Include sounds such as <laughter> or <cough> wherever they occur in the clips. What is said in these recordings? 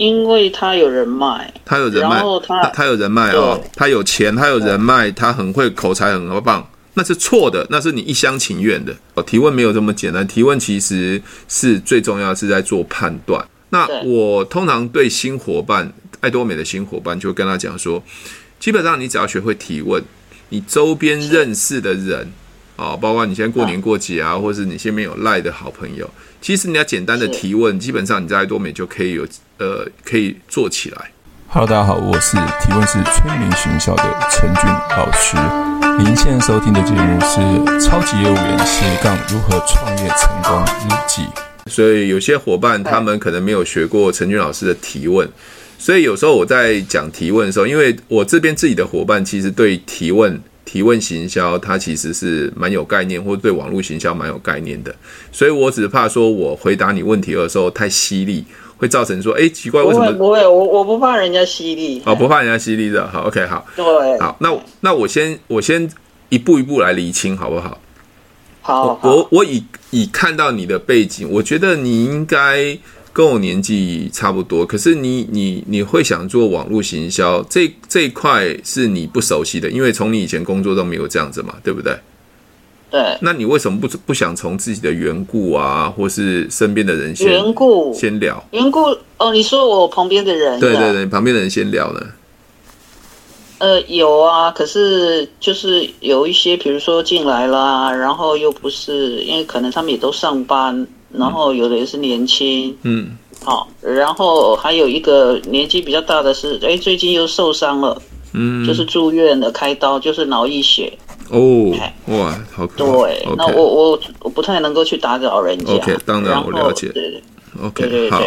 因为他有人脉，他有人脉，然后他他，他有人脉哦，他有钱，他有人脉，他很会口才，很棒。那是错的，那是你一厢情愿的。哦，提问没有这么简单，提问其实是最重要的是在做判断。那我通常对新伙伴，爱多美的新伙伴，就跟他讲说，基本上你只要学会提问，你周边认识的人，啊，包括你现在过年过节啊，或是你身边有赖的好朋友。其实你要简单的提问，基本上你在多美就可以有呃可以做起来。Hello，大家好，我是提问是催眠学校的陈俊老师。您现在收听的节目是《超级业务员斜杠如何创业成功日记》。所以有些伙伴他们可能没有学过陈俊老师的提问，所以有时候我在讲提问的时候，因为我这边自己的伙伴其实对提问。提问行销，它其实是蛮有概念，或者对网络行销蛮有概念的，所以我只怕说我回答你问题的时候太犀利，会造成说，哎，奇怪，为什么？不会，我我不怕人家犀利。哦，不怕人家犀利的，好，OK，好，对，好，那那我先我先一步一步来厘清，好不好？好，我我以以看到你的背景，我觉得你应该。跟我年纪差不多，可是你你你会想做网络行销这这一块是你不熟悉的，因为从你以前工作都没有这样子嘛，对不对？对。那你为什么不不想从自己的缘故啊，或是身边的人先缘故先聊？缘故哦，你说我旁边的人？对对对，旁边的人先聊呢？呃，有啊，可是就是有一些，比如说进来啦，然后又不是，因为可能他们也都上班。然后有的也是年轻，嗯，好，然后还有一个年纪比较大的是，哎，最近又受伤了，嗯，就是住院了，开刀，就是脑溢血。哦，哇，好可怕。对，那我我我不太能够去打扰人家。OK，当然我了解。对，OK，好。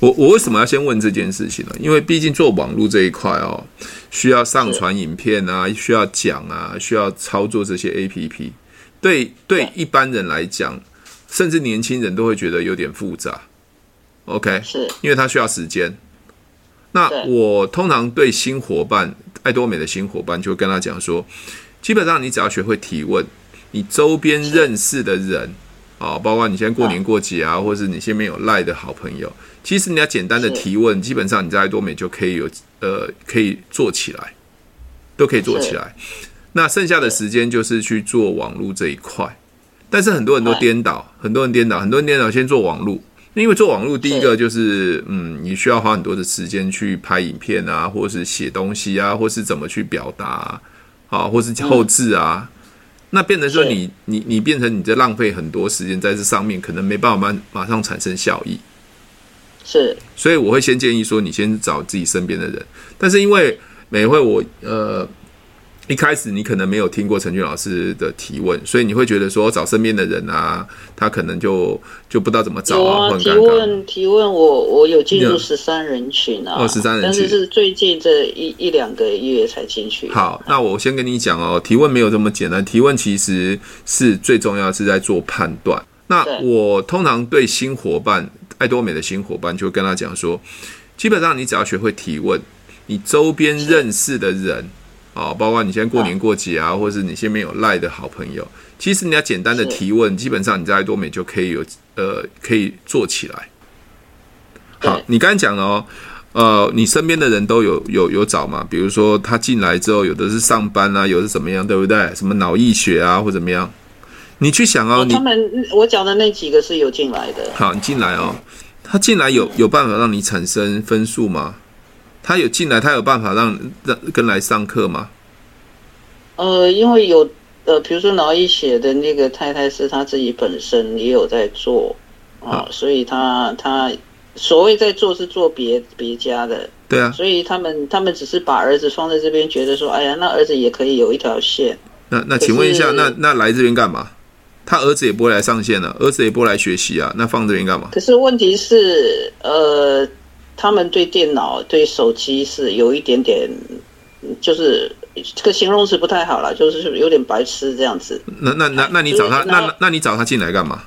我我为什么要先问这件事情呢？因为毕竟做网络这一块哦，需要上传影片啊，需要讲啊，需要操作这些 APP。对对，一般人来讲。甚至年轻人都会觉得有点复杂，OK，是。因为他需要时间。那我通常对新伙伴，爱多美的新伙伴，就会跟他讲说，基本上你只要学会提问，你周边认识的人啊，包括你现在过年过节啊，或是你身边有赖的好朋友，其实你要简单的提问，基本上你在爱多美就可以有呃可以做起来，都可以做起来。那剩下的时间就是去做网络这一块。但是很多人都颠倒，很多人颠倒，很多人颠倒。先做网络，因为做网络，第一个就是，嗯，你需要花很多的时间去拍影片啊，或是写东西啊，或是怎么去表达啊，啊，或是后置啊。那变成说你，你，你变成你在浪费很多时间在这上面，可能没办法马马上产生效益。是，所以我会先建议说，你先找自己身边的人。但是因为每回我呃。一开始你可能没有听过陈俊老师的提问，所以你会觉得说找身边的人啊，他可能就就不知道怎么找啊。提问提问我，我我有进入十三人群啊，哦，十三人群，但是是最近这一一两个月才进去。好，那我先跟你讲哦，提问没有这么简单，提问其实是最重要的是在做判断。那我通常对新伙伴，爱多美的新伙伴，就会跟他讲说，基本上你只要学会提问，你周边认识的人。啊，包括你现在过年过节啊，或是你身边有赖的好朋友，其实你要简单的提问，基本上你在爱多美就可以有呃可以做起来。好，你刚才讲了哦，呃，你身边的人都有有有找嘛？比如说他进来之后，有的是上班啊，有的是怎么样，对不对？什么脑溢血啊，或怎么样？你去想哦，他们我讲的那几个是有进来的。好，你进来哦，他进来有有办法让你产生分数吗？他有进来，他有办法让让跟来上课吗？呃，因为有呃，比如说脑溢血的那个太太是他自己本身也有在做啊，所以他他所谓在做是做别别家的，对啊，所以他们他们只是把儿子放在这边，觉得说，哎呀，那儿子也可以有一条线。那那请问一下，那那来这边干嘛？他儿子也不会来上线了，儿子也不会来学习啊，那放这边干嘛？可是问题是，呃。他们对电脑、对手机是有一点点，就是这个形容词不太好了，就是有点白痴这样子。那那那那你找他，那那你找他进来干嘛？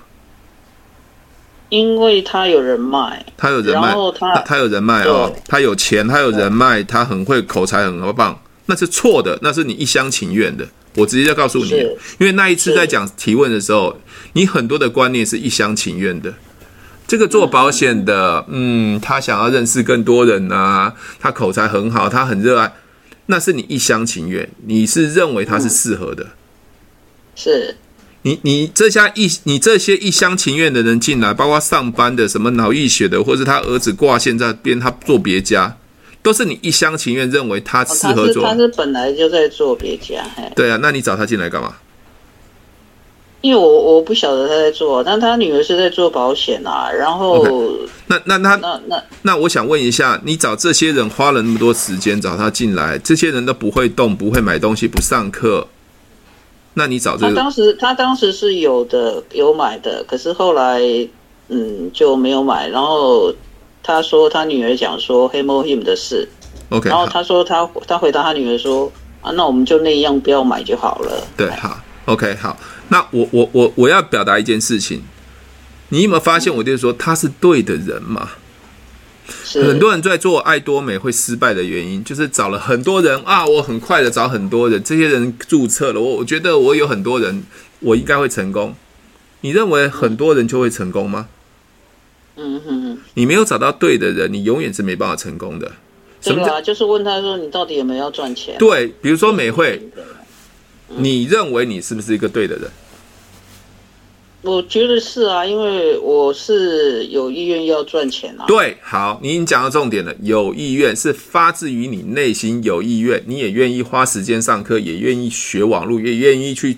因为他有人脉，他有人脉，然后他他有人脉哦，他有钱，他有人脉，他很会口才，很棒。那是错的，那是你一厢情愿的。我直接就告诉你，因为那一次在讲提问的时候，你很多的观念是一厢情愿的。这个做保险的，嗯，他想要认识更多人啊，他口才很好，他很热爱，那是你一厢情愿，你是认为他是适合的，是。你你这下一你这些一厢情愿的人进来，包括上班的什么脑溢血的，或者他儿子挂线在边，他做别家，都是你一厢情愿认为他适合做。哦、他是他是本来就在做别家。对啊，那你找他进来干嘛？因为我我不晓得他在做，但他女儿是在做保险啊。然后，okay. 那那他那那那我想问一下，你找这些人花了那么多时间找他进来，这些人都不会动，不会买东西，不上课。那你找这个？他当时他当时是有的有买的，可是后来嗯就没有买。然后他说他女儿讲说 him or him 的事，OK。然后他说他他回答他女儿说啊，那我们就那样不要买就好了。对，好，OK，好。那我我我我要表达一件事情，你有没有发现？我就是说他是对的人嘛。很多人在做爱多美会失败的原因，就是找了很多人啊，我很快的找很多人，这些人注册了，我我觉得我有很多人，我应该会成功。你认为很多人就会成功吗？嗯哼，你没有找到对的人，你永远是没办法成功的。什么？就是问他说，你到底有没有要赚钱？对，比如说美惠，你认为你是不是一个对的人？我觉得是啊，因为我是有意愿要赚钱啊。对，好，你已经讲到重点了。有意愿是发自于你内心有意愿，你也愿意花时间上课，也愿意学网络，也愿意去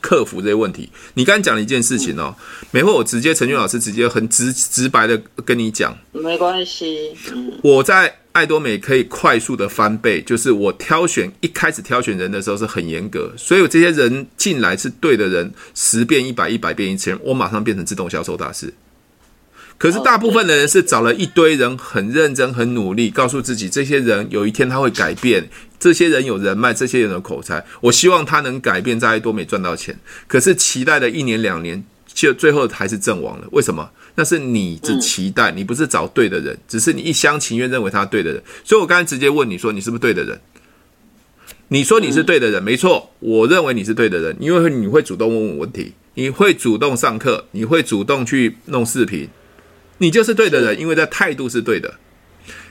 克服这些问题。你刚才讲了一件事情哦，没会，我直接陈俊老师直接很直直白的跟你讲，没关系。嗯，我在。爱多美可以快速的翻倍，就是我挑选一开始挑选人的时候是很严格，所以这些人进来是对的人，十变一百，一百变一千，我马上变成自动销售大师。可是大部分的人是找了一堆人，很认真、很努力，告诉自己这些人有一天他会改变，这些人有人脉，这些人有口才，我希望他能改变，在爱多美赚到钱。可是期待了一年两年，就最后还是阵亡了。为什么？那是你的期待，你不是找对的人，只是你一厢情愿认为他对的人。所以我刚才直接问你说，你是不是对的人？你说你是对的人，没错，我认为你是对的人，因为你会主动问我问题，你会主动上课，你会主动去弄视频，你就是对的人，因为这态度是对的。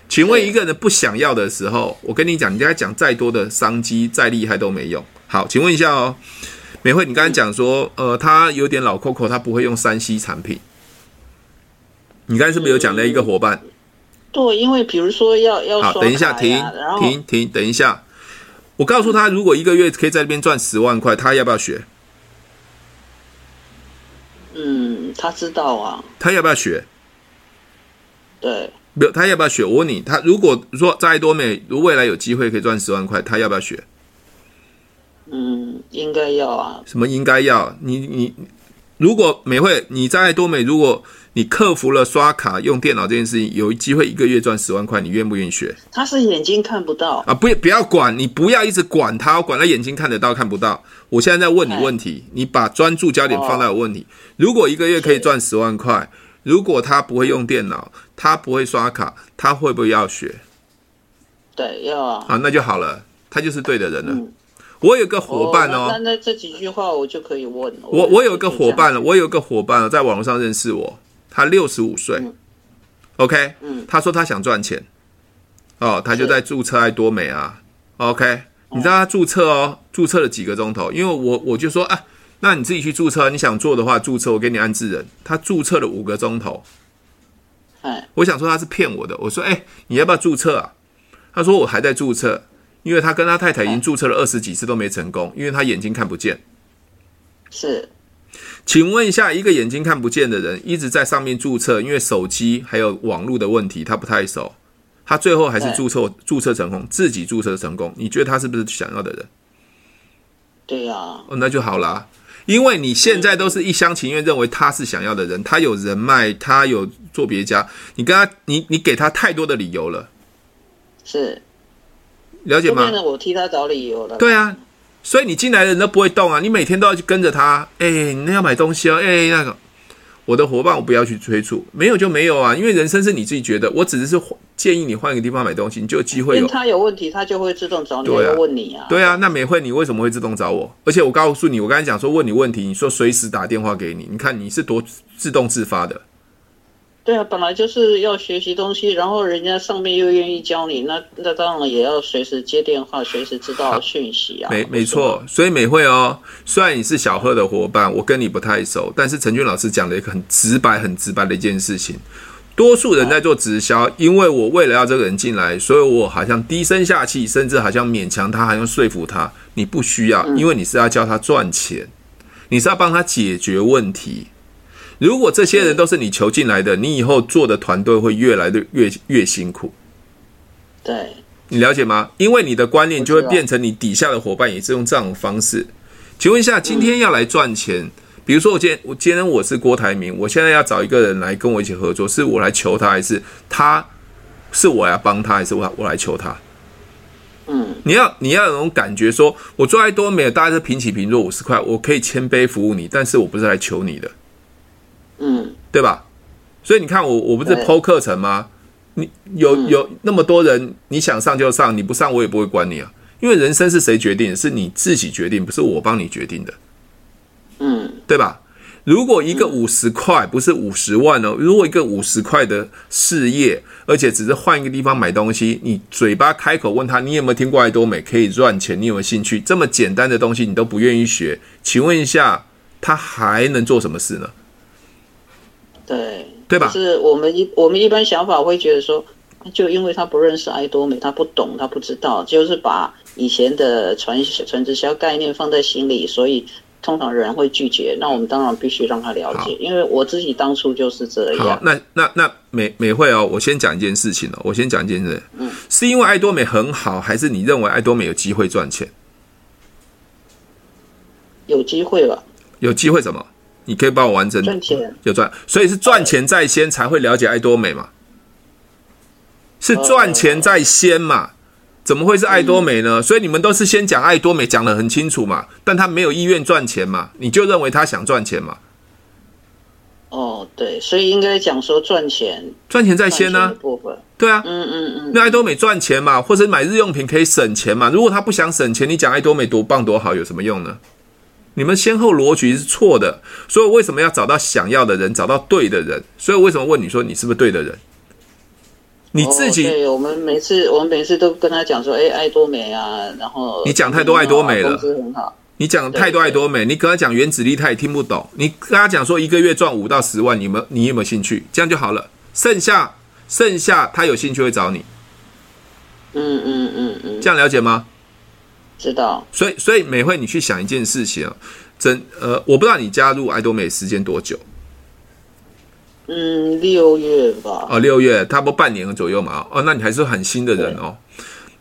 请问一个人不想要的时候，我跟你讲，你跟他讲再多的商机，再厉害都没用。好，请问一下哦，美惠，你刚才讲说，呃，他有点老 Coco，他不会用 3C 产品。你刚才是不是有讲了一个伙伴？对，因为比如说要要好，等一下停停停，等一下，我告诉他，如果一个月可以在这边赚十万块，他要不要学？嗯，他知道啊。他要不要学？对，没有，他要不要学？我问你，他如果说在多美，如未来有机会可以赚十万块，他要不要学？嗯，应该要啊。什么应该要？你你如果美惠你在多美，如果你克服了刷卡用电脑这件事情，有机会一个月赚十万块，你愿不愿意学？他是眼睛看不到啊！不，不要管，你不要一直管他，管他眼睛看得到看不到。我现在在问你问题，你把专注焦点放在我问题。哦、如果一个月可以赚十万块，如果他不会用电脑，他不会刷卡，他会不会要学？对，要啊。啊，那就好了，他就是对的人了。嗯、我有个伙伴哦，那那这几句话我就可以问了。我我有个伙伴了，我有个伙伴了，在网络上认识我。他六十五岁，OK，嗯，他说他想赚钱，哦，他就在注册爱多美啊，OK，你知道他注册哦，注册了几个钟头？因为我我就说啊，那你自己去注册，你想做的话注册，我给你安置人。他注册了五个钟头，哎，我想说他是骗我的，我说哎，你要不要注册啊？他说我还在注册，因为他跟他太太已经注册了二十几次都没成功，因为他眼睛看不见，是。请问一下，一个眼睛看不见的人一直在上面注册，因为手机还有网络的问题，他不太熟，他最后还是注册注册成功，自己注册成功。你觉得他是不是想要的人？对呀，哦，那就好啦，因为你现在都是一厢情愿认为他是想要的人，他有人脉，他有做别家，你跟他，你你给他太多的理由了，是了解吗？我替他找理由了，对啊。所以你进来的人都不会动啊！你每天都要去跟着他，哎，你那要买东西哦，哎，那个我的伙伴我不要去催促，没有就没有啊，因为人生是你自己觉得，我只是建议你换一个地方买东西，你就有机会有。他有问题，他就会自动找你，对啊，问你啊。对啊，那美会你为什么会自动找我？而且我告诉你，我刚才讲说问你问题，你说随时打电话给你，你看你是多自动自发的。对啊，本来就是要学习东西，然后人家上面又愿意教你，那那当然也要随时接电话，随时知道讯息啊。没没错，所以美惠哦，虽然你是小贺的伙伴，我跟你不太熟，但是陈俊老师讲了一个很直白、很直白的一件事情。多数人在做直销，因为我为了要这个人进来，所以我好像低声下气，甚至好像勉强他，好像说服他。你不需要，因为你是要教他赚钱，你是要帮他解决问题。如果这些人都是你求进来的，你以后做的团队会越来的越越辛苦。对，你了解吗？因为你的观念就会变成你底下的伙伴也是用这种方式。请问一下，今天要来赚钱，比如说我今天我今天我是郭台铭，我现在要找一个人来跟我一起合作，是我来求他，还是他是我要帮他，还是我我来求他？嗯，你要你要有种感觉说，说我做爱多美，大家是平起平坐五十块，我可以谦卑服务你，但是我不是来求你的。嗯，对吧？所以你看我，我不是 PO 课程吗？你有有那么多人，你想上就上，你不上我也不会管你啊。因为人生是谁决定的？是你自己决定，不是我帮你决定的。嗯，对吧？如果一个五十块不是五十万哦，如果一个五十块的事业，而且只是换一个地方买东西，你嘴巴开口问他，你有没有听过爱多美可以赚钱？你有没有兴趣？这么简单的东西你都不愿意学，请问一下，他还能做什么事呢？对，对吧？是我们一我们一般想法会觉得说，就因为他不认识爱多美，他不懂，他不知道，就是把以前的传传直销概念放在心里，所以通常人会拒绝。那我们当然必须让他了解，因为我自己当初就是这样。好，那那那美美惠哦，我先讲一件事情哦，我先讲一件事，嗯，是因为爱多美很好，还是你认为爱多美有机会赚钱？有机会吧？有机会什么？你可以帮我完成赚钱，就赚，所以是赚钱在先才会了解爱多美嘛？是赚钱在先嘛？怎么会是爱多美呢？所以你们都是先讲爱多美，讲的很清楚嘛？但他没有意愿赚钱嘛？你就认为他想赚钱嘛？哦，对，所以应该讲说赚钱，赚钱在先呢？对啊，嗯嗯嗯，那爱多美赚钱嘛？或者买日用品可以省钱嘛？如果他不想省钱，你讲爱多美多棒多好有什么用呢？你们先后逻辑是错的，所以为什么要找到想要的人，找到对的人？所以为什么问你说你是不是对的人？你自己，对，我们每次我们每次都跟他讲说，哎，爱多美啊，然后你讲太多爱多美了，你讲太多爱多美，你跟他讲原子力，他也听不懂。你跟他讲说一个月赚五到十万，你们你有没有兴趣？这样就好了。剩下剩下他有兴趣会找你。嗯嗯嗯嗯，这样了解吗？知道，所以所以美慧，你去想一件事情啊，真呃，我不知道你加入爱多美时间多久？嗯，六月吧。哦，六月，差不多半年左右嘛。哦，那你还是很新的人哦。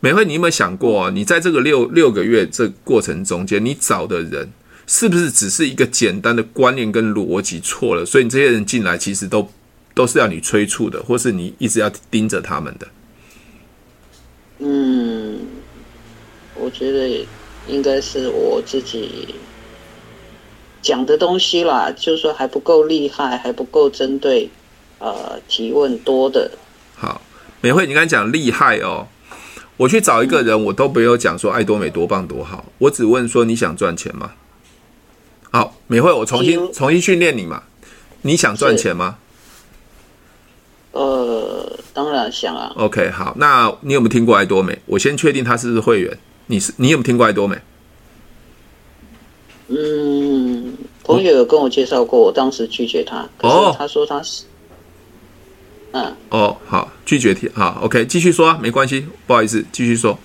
美慧，你有没有想过，你在这个六六个月这过程中间，你找的人是不是只是一个简单的观念跟逻辑错了？所以你这些人进来，其实都都是要你催促的，或是你一直要盯着他们的。嗯。我觉得应该是我自己讲的东西啦，就是说还不够厉害，还不够针对呃提问多的。好，美惠，你刚才讲厉害哦，我去找一个人，我都没有讲说爱多美多棒多好，我只问说你想赚钱吗？好，美惠，我重新重新训练你嘛，你想赚钱吗？呃，当然想啊。OK，好，那你有没有听过爱多美？我先确定他是不是会员。你是你有没有听过爱多美？嗯，朋友有跟我介绍过，我当时拒绝他。哦，他说他是，嗯，哦，好，拒绝听，好，OK，继续说啊，没关系，不好意思，继续说。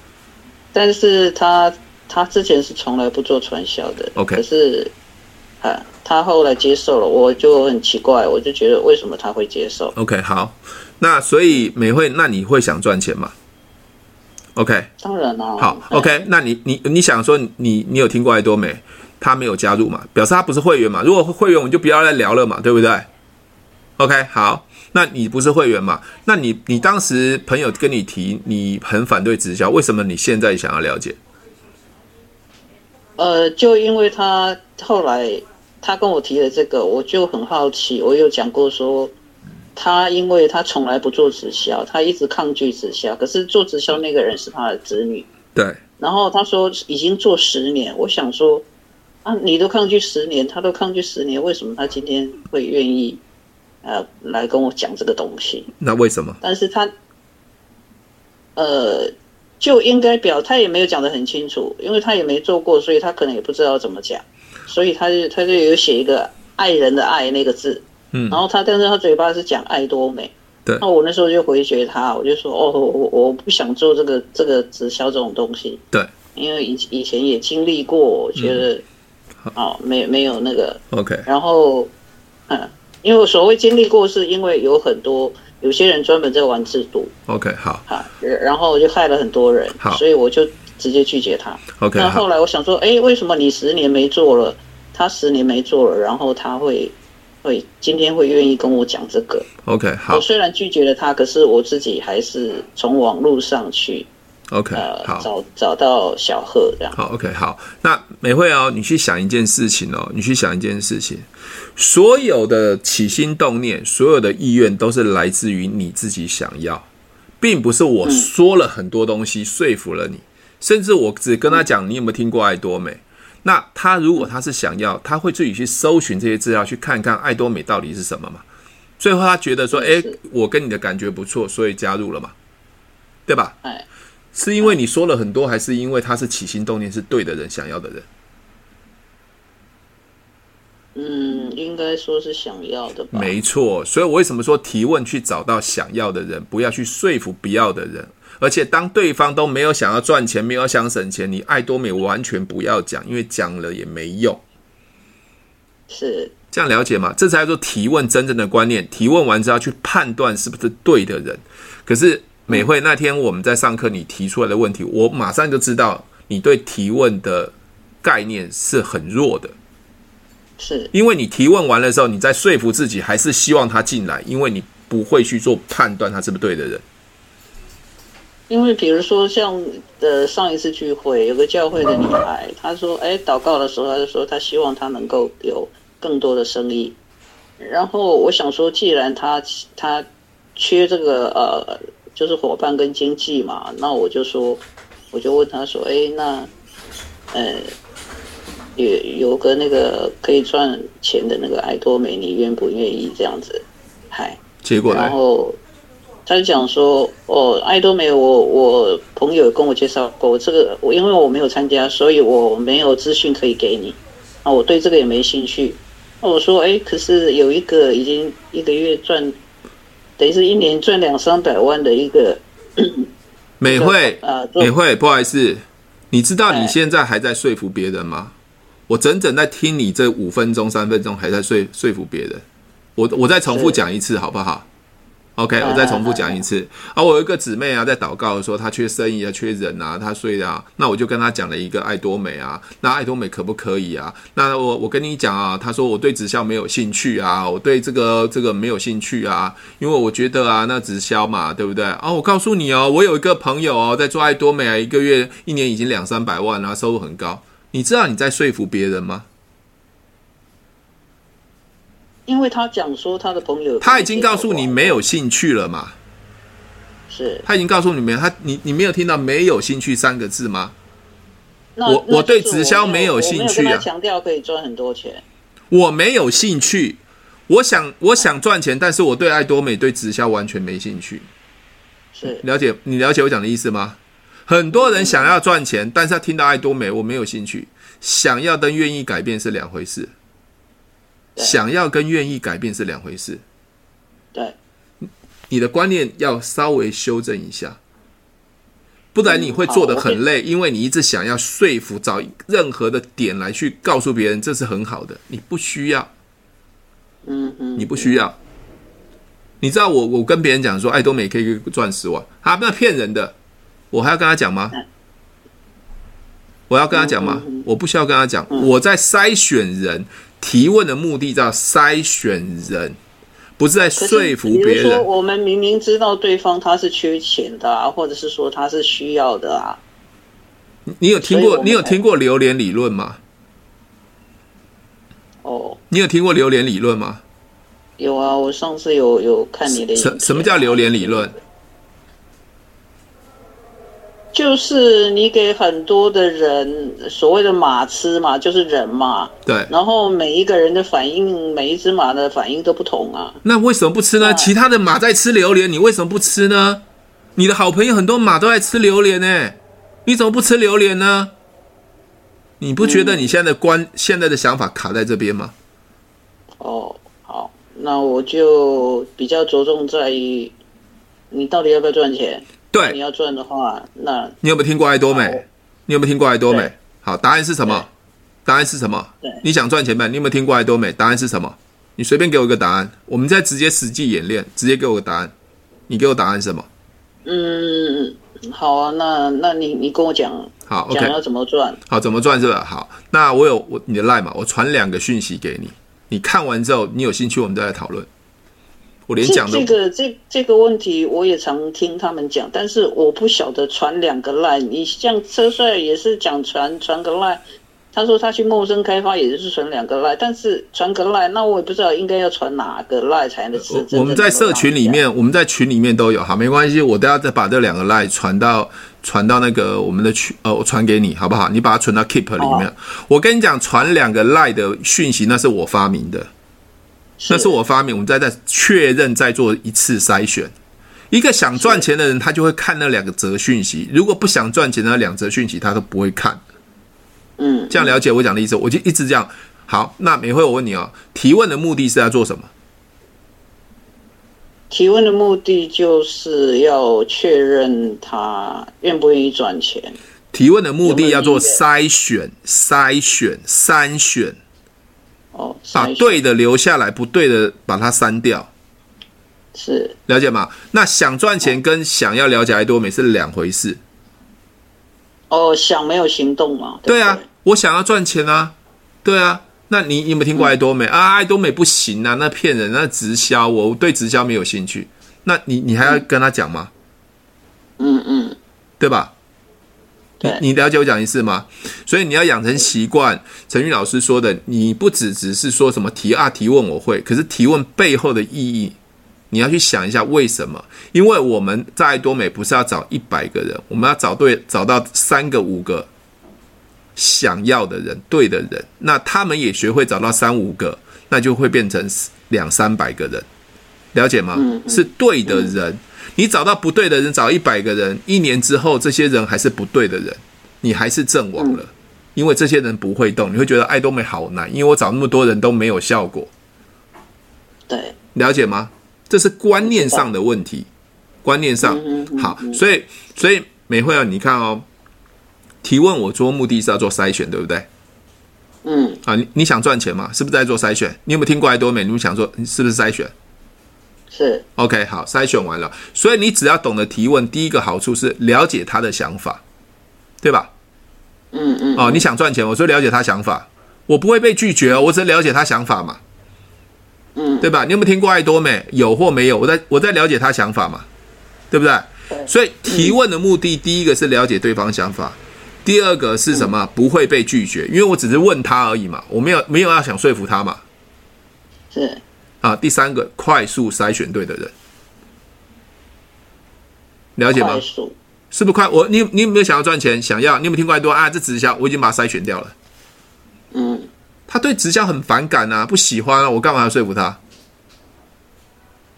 但是他他之前是从来不做传销的，OK，可是，啊，他后来接受了，我就很奇怪，我就觉得为什么他会接受？OK，好，那所以美惠，那你会想赚钱吗？OK，当然了。好，OK，那你你你想说你你有听过爱多美，他没有加入嘛？表示他不是会员嘛？如果会员，我们就不要再聊了嘛，对不对？OK，好，那你不是会员嘛？那你你当时朋友跟你提你很反对直销，为什么你现在想要了解？呃，就因为他后来他跟我提了这个，我就很好奇，我有讲过说。他因为他从来不做直销，他一直抗拒直销。可是做直销那个人是他的子女。对。然后他说已经做十年，我想说啊，你都抗拒十年，他都抗拒十年，为什么他今天会愿意呃来跟我讲这个东西。那为什么？但是他呃就应该表，他也没有讲得很清楚，因为他也没做过，所以他可能也不知道怎么讲，所以他就他就有写一个爱人的爱那个字，嗯，然后他但是他嘴巴是讲爱多美。对那我那时候就回绝他，我就说哦，我我不想做这个这个直销这种东西。对，因为以以前也经历过，我觉得、嗯、哦，没没有那个 OK。然后嗯，因为我所谓经历过，是因为有很多有些人专门在玩制度。OK，好。好，然后我就害了很多人，好，所以我就直接拒绝他。OK。那后来我想说，哎，为什么你十年没做了，他十年没做了，然后他会？会今天会愿意跟我讲这个？OK，好。我虽然拒绝了他，可是我自己还是从网络上去，OK，呃，好，找找到小贺这样。好，OK，好。那美惠哦，你去想一件事情哦，你去想一件事情，所有的起心动念，所有的意愿，都是来自于你自己想要，并不是我说了很多东西说服了你，嗯、甚至我只跟他讲，你有没有听过爱多美？那他如果他是想要，他会自己去搜寻这些资料，去看看爱多美到底是什么嘛？最后他觉得说，哎，我跟你的感觉不错，所以加入了嘛，对吧？哎，是因为你说了很多，还是因为他是起心动念是对的人，想要的人？嗯，应该说是想要的吧。没错，所以我为什么说提问去找到想要的人，不要去说服不要的人。而且当对方都没有想要赚钱，没有想省钱，你爱多美完全不要讲，因为讲了也没用。是这样了解吗？这才叫做提问真正的观念。提问完之后去判断是不是对的人。可是美惠那天我们在上课，你提出来的问题，我马上就知道你对提问的概念是很弱的。是因为你提问完的时候，你在说服自己，还是希望他进来，因为你不会去做判断他是不是对的人。因为比如说像呃上一次聚会有个教会的女孩，她说哎祷告的时候，她就说她希望她能够有更多的生意。然后我想说，既然她她缺这个呃就是伙伴跟经济嘛，那我就说我就问她说哎那呃有有个那个可以赚钱的那个爱多美，你愿不愿意这样子？嗨，结果然后。他就讲说：“哦，爱多美，我我朋友跟我介绍过这个，我因为我没有参加，所以我没有资讯可以给你。啊，我对这个也没兴趣。那我说，哎，可是有一个已经一个月赚，等于是一年赚两三百万的一个 <coughs> 美惠啊，美惠，不好意思，你知道你现在还在说服别人吗？我整整在听你这五分钟、三分钟，还在说说服别人。我我再重复讲一次，好不好？” OK，我再重复讲一次。啊，我有一个姊妹啊，在祷告说她缺生意啊，缺人啊，她睡啊。那我就跟她讲了一个爱多美啊，那爱多美可不可以啊？那我我跟你讲啊，她说我对直销没有兴趣啊，我对这个这个没有兴趣啊，因为我觉得啊，那直销嘛，对不对？啊，我告诉你哦，我有一个朋友哦，在做爱多美啊，一个月一年已经两三百万啊，收入很高。你知道你在说服别人吗？因为他讲说他的朋友，他已经告诉你没有兴趣了嘛？是，他已经告诉你没有，他你你没有听到没有兴趣三个字吗？那我我对直销没有兴趣啊，强调可以赚很多钱。我没有兴趣，我想我想赚钱，但是我对爱多美对直销完全没兴趣。是，了解你了解我讲的意思吗？很多人想要赚钱，但是他听到爱多美，我没有兴趣。想要跟愿意改变是两回事。想要跟愿意改变是两回事，对，你的观念要稍微修正一下，不然你会做的很累，因为你一直想要说服，找任何的点来去告诉别人这是很好的，你不需要，嗯嗯，你不需要，你知道我我跟别人讲说爱多美可以赚十万，啊，那骗人的，我还要跟他讲吗？我要跟他讲吗？我不需要跟他讲，我在筛选人。提问的目的叫筛选人，不是在说服别人。说我们明明知道对方他是缺钱的啊，或者是说他是需要的啊。你有听过你有听过榴莲理论吗？哦，你有听过榴莲理论吗？有啊，我上次有有看你的。什什么叫榴莲理论？就是你给很多的人所谓的马吃嘛，就是人嘛。对。然后每一个人的反应，每一只马的反应都不同啊。那为什么不吃呢？其他的马在吃榴莲，你为什么不吃呢？你的好朋友很多马都在吃榴莲呢，你怎么不吃榴莲呢？你不觉得你现在的观、嗯、现在的想法卡在这边吗？哦，好，那我就比较着重在于你到底要不要赚钱。对，你要赚的话，那你有没有听过爱多美？你有没有听过爱多美？好，答案是什么？答案是什么？对，你想赚钱呗？你有没有听过爱多美？答案是什么？你随便给我一个答案，我们再直接实际演练，直接给我个答案。你给我答案是什么？嗯，好啊，那那你你跟我讲，好讲要怎么赚？好，怎么赚是吧？好，那我有我你的 line 嘛？我传两个讯息给你，你看完之后，你有兴趣，我们再来讨论。我连讲这个这这个问题，我也常听他们讲，但是我不晓得传两个赖。你像车帅也是讲传传个赖，他说他去陌生开发也是传两个赖，但是传个赖，那我也不知道应该要传哪个赖才能是。我们在社群里面，我们在群里面都有，好，没关系，我等下再把这两个赖传到传到那个我们的群，呃，我传给你，好不好？你把它存到 Keep 里面。哦、我跟你讲，传两个赖的讯息，那是我发明的。那是我发明，我们再再确认，再做一次筛选。一个想赚钱的人，他就会看那两个则讯息；如果不想赚钱的那两则讯息，他都不会看。嗯，这样了解我讲的意思，我就一直这样。好，那美慧，我问你哦，提问的目的是要做什么？提问的目的就是要确认他愿不愿意赚钱。提问的目的要做筛选、筛选、筛选。把对的留下来，不对的把它删掉，是了解吗？那想赚钱跟想要了解爱多美是两回事。哦，想没有行动嘛？对，对啊，我想要赚钱啊，对啊。那你，你有没有听过爱多美、嗯、啊？爱多美不行啊，那骗人，那直销，我对直销没有兴趣。那你，你还要跟他讲吗？嗯嗯，对吧？你你了解我讲意思吗？所以你要养成习惯。陈玉老师说的，你不只只是说什么提啊提问我会，可是提问背后的意义，你要去想一下为什么？因为我们在爱多美不是要找一百个人，我们要找对找到三个五个想要的人，对的人，那他们也学会找到三五个，那就会变成两三百个人，了解吗？是对的人。你找到不对的人，找一百个人，一年之后，这些人还是不对的人，你还是阵亡了，因为这些人不会动。你会觉得爱多美好难，因为我找那么多人都没有效果。对，了解吗？这是观念上的问题，观念上好。所以，所以美惠啊，你看哦，提问我做目的是要做筛选，对不对？嗯，啊，你你想赚钱吗？是不是在做筛选？你有没有听过爱多美？你们想做，是不是筛选？是 OK，好，筛选完了，所以你只要懂得提问，第一个好处是了解他的想法，对吧？嗯嗯。哦，你想赚钱，我说了解他想法，我不会被拒绝哦，我只了解他想法嘛，嗯，对吧？你有没有听过爱多美？有或没有？我在我在了解他想法嘛，对不对？所以提问的目的，第一个是了解对方想法，第二个是什么？不会被拒绝，因为我只是问他而已嘛，我没有没有要想说服他嘛，是。啊，第三个快速筛选对的人，了解吗？是不是快？我你你有没有想要赚钱？想要？你有没有听过爱多啊？这直销我已经把它筛选掉了。嗯，他对直销很反感啊，不喜欢啊，我干嘛要说服他？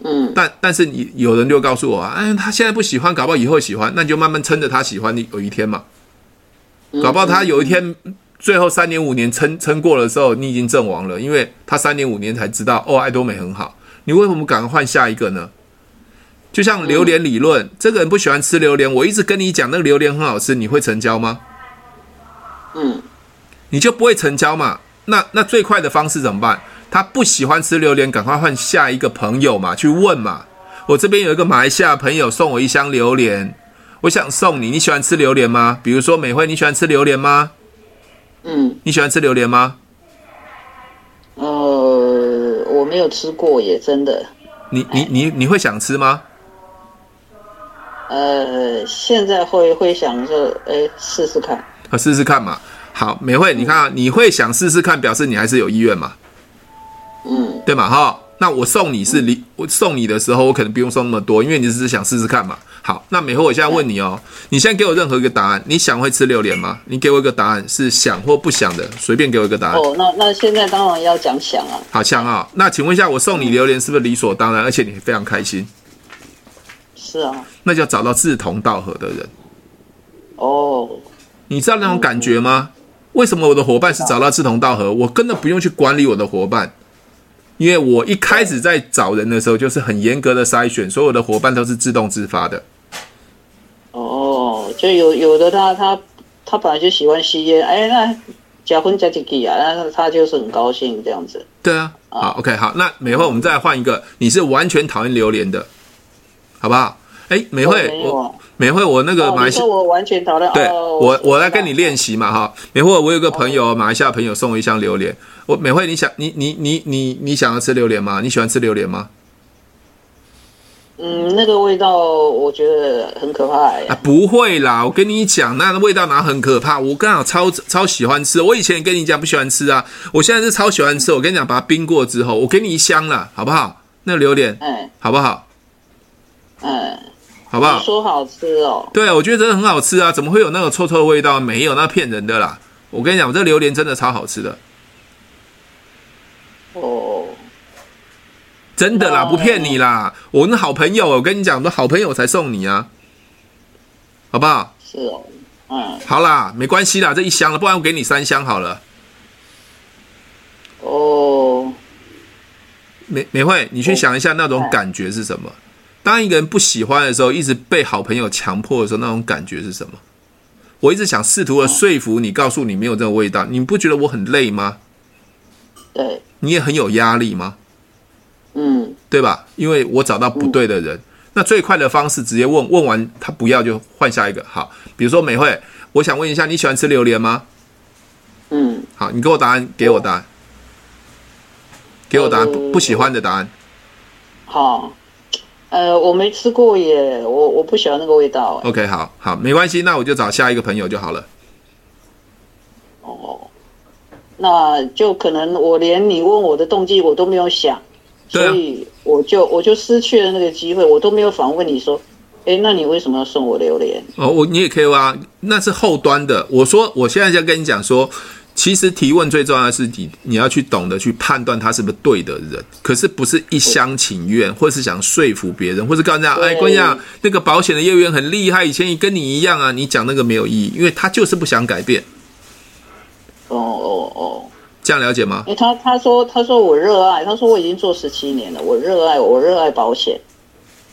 嗯，但但是你有人就告诉我啊，哎，他现在不喜欢，搞不好以后喜欢，那你就慢慢撑着他喜欢你有一天嘛，搞不好他有一天。最后三年五年撑撑过了时候，你已经阵亡了，因为他三年五年才知道哦，爱多美很好。你为什么赶快换下一个呢？就像榴莲理论，这个人不喜欢吃榴莲，我一直跟你讲那个榴莲很好吃，你会成交吗？嗯，你就不会成交嘛。那那最快的方式怎么办？他不喜欢吃榴莲，赶快换下一个朋友嘛，去问嘛。我这边有一个马来西亚朋友送我一箱榴莲，我想送你，你喜欢吃榴莲吗？比如说美惠，你喜欢吃榴莲吗？嗯，你喜欢吃榴莲吗？呃，我没有吃过耶，真的。你你你你会想吃吗？呃，现在会会想着，哎，试试看。啊，试试看嘛。好，美惠，你看啊，你会想试试看，表示你还是有意愿嘛。嗯，对嘛，哈。那我送你是礼，我送你的时候，我可能不用送那么多，因为你只是想试试看嘛。好，那美惠，我现在问你哦，你现在给我任何一个答案，你想会吃榴莲吗？你给我一个答案，是想或不想的，随便给我一个答案。哦，那那现在当然要讲想啊。好，想啊。那请问一下，我送你榴莲是不是理所当然，而且你非常开心？是啊。那就要找到志同道合的人。哦。你知道那种感觉吗？为什么我的伙伴是找到志同道合？我根本不用去管理我的伙伴。因为我一开始在找人的时候，就是很严格的筛选，所有的伙伴都是自动自发的。哦，就有有的他他他本来就喜欢吸烟，哎，那结婚加几个啊，那他就是很高兴这样子。对啊，好，OK，好，那美惠，我们再来换一个，你是完全讨厌榴莲的，好不好？哎，美惠，我美惠，我那个马来西亚，我完全讨厌。对，我我来跟你练习嘛，哈，美惠，我有个朋友，马来西亚朋友送我一箱榴莲。我美惠，你想你你你你你想要吃榴莲吗？你喜欢吃榴莲吗？嗯，那个味道我觉得很可怕哎。啊，不会啦，我跟你讲，那个味道哪很可怕？我刚好超超喜欢吃。我以前跟你讲不喜欢吃啊，我现在是超喜欢吃。我跟你讲，把它冰过之后，我给你一箱了，好不好？那个榴莲，嗯，好不好？嗯，好不好？你说好吃哦。对啊，我觉得真的很好吃啊，怎么会有那种臭臭的味道？没有，那骗人的啦。我跟你讲，我这榴莲真的超好吃的。哦，真的啦，不骗你啦，我那好朋友，我跟你讲，我的好朋友才送你啊，好不好？是哦，嗯，好啦，没关系啦，这一箱了，不然我给你三箱好了。哦，美美惠，你去想一下那种感觉是什么？当一个人不喜欢的时候，一直被好朋友强迫的时候，那种感觉是什么？我一直想试图的说服你，告诉你没有这个味道，你不觉得我很累吗？对。你也很有压力吗？嗯，对吧？因为我找到不对的人，嗯、那最快的方式直接问问完他不要就换下一个。好，比如说美惠，我想问一下，你喜欢吃榴莲吗？嗯，好，你给我答案，给我答案，给我答案，不不喜欢的答案。好，呃，我没吃过耶，我我不喜欢那个味道。OK，好好，没关系，那我就找下一个朋友就好了。哦。那就可能我连你问我的动机我都没有想，所以我就我就失去了那个机会，我都没有反问你说，哎，那你为什么要送我榴莲？哦，我你也可以啊，那是后端的。我说我现在就跟你讲说，其实提问最重要的是你你要去懂得去判断他是不是对的人，可是不是一厢情愿，或是想说服别人，或是告诉人家，哎，关键那个保险的业务员很厉害，以前也跟你一样啊，你讲那个没有意义，因为他就是不想改变。哦哦哦，这样了解吗？哎，他他说他说我热爱，他说我已经做十七年了，我热爱我热爱保险，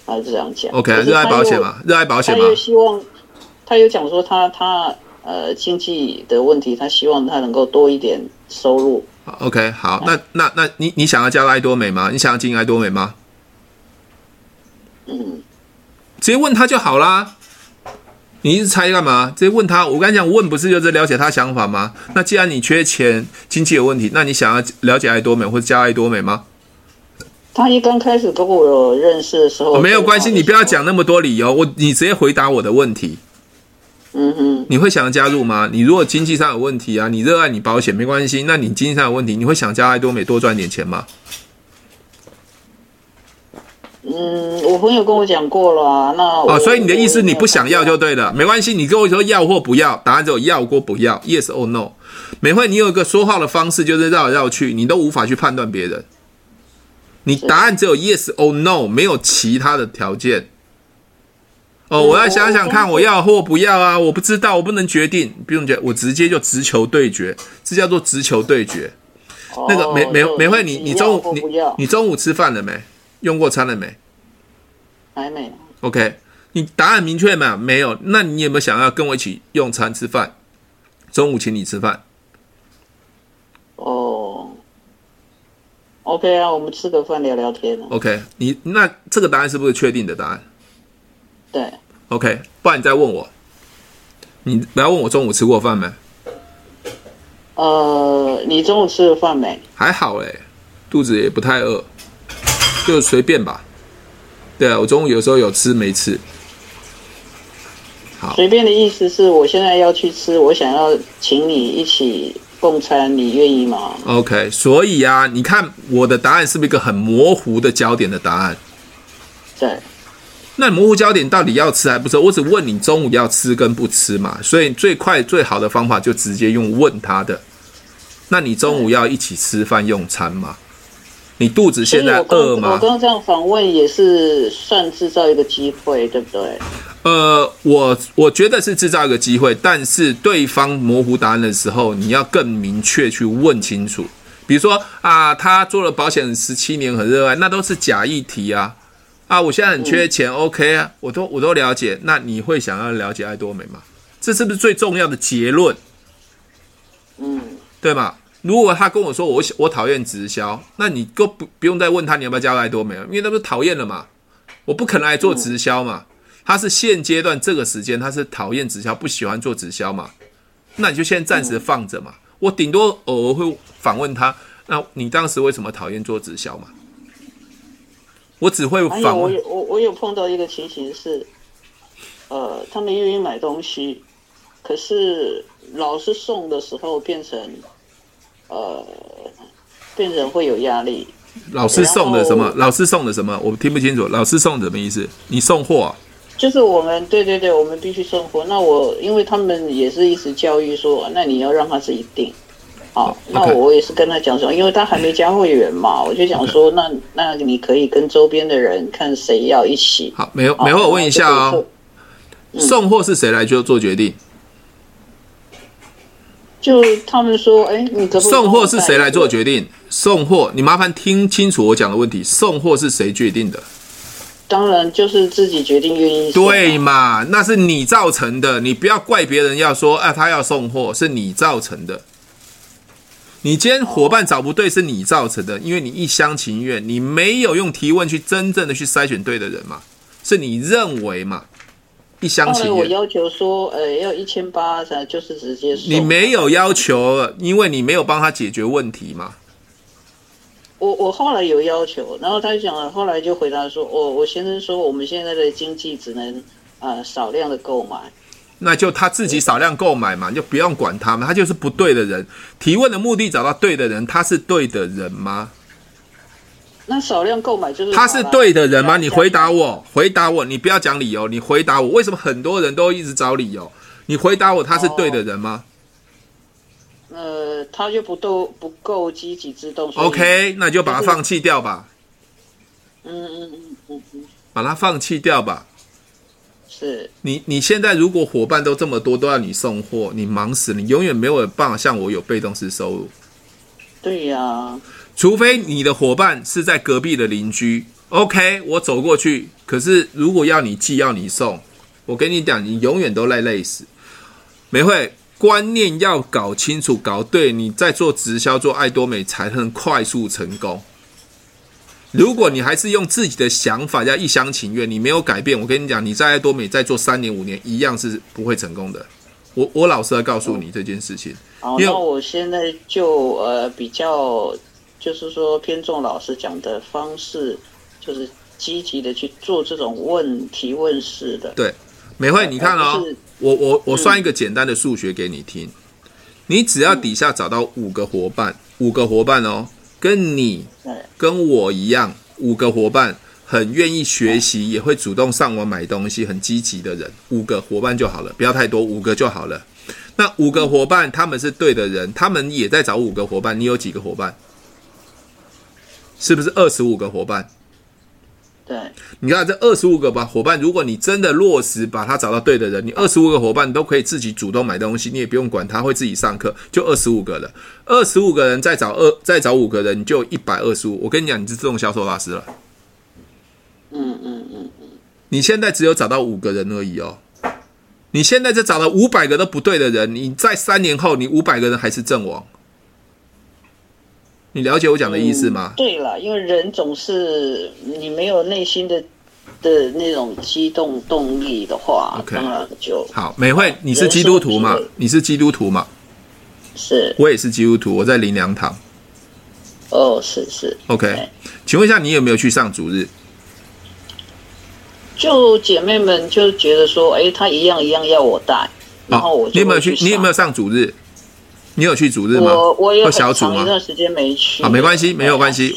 他是这样讲。OK，热爱保险嘛，热爱保险嘛。他又希望，他又讲说他他呃经济的问题，他希望他能够多一点收入。OK，好，那那那你你想要加入爱多美吗？你想要经营爱多美吗？嗯，直接问他就好啦。你一直猜干嘛？直接问他。我跟你讲，问不是就是了解他想法吗？那既然你缺钱，经济有问题，那你想要了解爱多美或者加爱多美吗？他一刚开始跟我有认识的时候，没有关系，你不要讲那么多理由。我你直接回答我的问题。嗯哼，你会想要加入吗？你如果经济上有问题啊，你热爱你保险没关系。那你经济上有问题，你会想加爱多美多赚点钱吗？嗯，我朋友跟我讲过了啊，那哦，所以你的意思你不想要就对了，没关系，你跟我说要或不要，答案只有要或不要，yes or no。美惠，你有一个说话的方式，就是绕来绕去，你都无法去判断别人。你答案只有 yes or no，没有其他的条件。哦，我要想想看，我要或不要啊，我不知道，我不能决定，不用决，我直接就直球对决，这叫做直球对决。那个美美美惠，你你中午你你中午吃饭了没？用过餐了没？还没。OK，你答案明确吗？没有。那你有没有想要跟我一起用餐吃饭？中午请你吃饭。哦。OK 啊，我们吃个饭聊聊天。OK，你那这个答案是不是确定的答案？对。OK，不然你再问我。你不要问我中午吃过饭没？呃，你中午吃了饭没？还好哎，肚子也不太饿。就随便吧，对啊，我中午有时候有吃没吃。好，随便的意思是我现在要去吃，我想要请你一起共餐，你愿意吗？OK，所以啊，你看我的答案是不是一个很模糊的焦点的答案？对。那模糊焦点到底要吃还不吃？我只问你中午要吃跟不吃嘛。所以最快最好的方法就直接用问他的。那你中午要一起吃饭用餐吗？你肚子现在饿吗？我刚刚这样访问也是算制造一个机会，对不对？呃，我我觉得是制造一个机会，但是对方模糊答案的时候，你要更明确去问清楚。比如说啊，他做了保险十七年，很热爱，那都是假议题啊。啊，我现在很缺钱，嗯，OK 啊，我都我都了解。那你会想要了解爱多美吗？这是不是最重要的结论？嗯，对吗？如果他跟我说我我讨厌直销，那你都不不用再问他你要不要加入爱多美了，因为他不是讨厌了嘛。我不可能来做直销嘛。他是现阶段这个时间他是讨厌直销，不喜欢做直销嘛。那你就先暂时放着嘛。我顶多偶尔会反问他，那你当时为什么讨厌做直销嘛？我只会反问。我有我我有碰到一个情形是，呃，他们愿意买东西，可是老是送的时候变成，呃，变成会有压力。老师送的什么？老师送的什么？我听不清楚。老师送的什么意思？你送货啊？就是我们对对对，我们必须送货。那我因为他们也是一直教育说，那你要让他自己定。好，那我也是跟他讲说，因为他还没加会员嘛，我就讲说，那那你可以跟周边的人看谁要一起。好，没有，没有，我问一下哦，送货是谁来就做决定？就他们说，哎，你送货是谁来做决定？送货，你麻烦听清楚我讲的问题，送货是谁决定的？当然就是自己决定愿意。对嘛？那是你造成的，你不要怪别人。要说啊，他要送货是你造成的。你今天伙伴找不对是你造成的，因为你一厢情愿，你没有用提问去真正的去筛选对的人嘛，是你认为嘛？一厢情愿。我要求说，呃，要一千八才就是直接送。你没有要求，因为你没有帮他解决问题嘛。我我后来有要求，然后他就讲了，后来就回答说，我我先生说，我们现在的经济只能啊、呃、少量的购买。那就他自己少量购买嘛，就不用管他们，他就是不对的人。提问的目的找到对的人，他是对的人吗？那少量购买就是他是对的人吗？你回答我，回答我，你不要讲理由，你回答我，为什么很多人都一直找理由？你回答我，他是对的人吗？哦、呃，他就不够不够积极自动。OK，那就把它放弃掉吧。嗯嗯嗯嗯嗯，把它放弃掉吧。是你，你现在如果伙伴都这么多，都要你送货，你忙死，你永远没有办法像我有被动式收入。对呀、啊，除非你的伙伴是在隔壁的邻居。OK，我走过去。可是如果要你寄，要你送，我跟你讲，你永远都累累死。美惠，观念要搞清楚、搞对，你在做直销、做爱多美才能快速成功。如果你还是用自己的想法要一厢情愿，你没有改变，我跟你讲，你在爱多美再做三年五年，一样是不会成功的。我我老实来告诉你这件事情。好，那我现在就呃比较，就是说偏重老师讲的方式，就是积极的去做这种问提问式的。对，美惠，你看哦，我我我算一个简单的数学给你听，嗯、你只要底下找到五个伙伴，五个伙伴哦。跟你跟我一样，五个伙伴很愿意学习，也会主动上网买东西，很积极的人，五个伙伴就好了，不要太多，五个就好了。那五个伙伴他们是对的人，他们也在找五个伙伴。你有几个伙伴？是不是二十五个伙伴？对，你看这二十五个吧伙伴，如果你真的落实把他找到对的人，你二十五个伙伴都可以自己主动买东西，你也不用管他会自己上课，就二十五个了。二十五个人再找二再找五个人，你就一百二十五。我跟你讲，你是自动销售大师了。嗯嗯嗯嗯，你现在只有找到五个人而已哦。你现在就找到五百个都不对的人，你在三年后，你五百个人还是阵亡。你了解我讲的意思吗？嗯、对了，因为人总是你没有内心的的那种激动动力的话，okay, 当然就好。美惠，你是基督徒嘛？你是基督徒嘛？是，我也是基督徒，我在林良堂。哦，是是。OK，请问一下，你有没有去上主日？就姐妹们就觉得说，哎，他一样一样要我带，然后我你有没有去？你有没有上主日？你有去主日吗？我我有很小组吗？长一段时间没去。好，没关系，没有关系。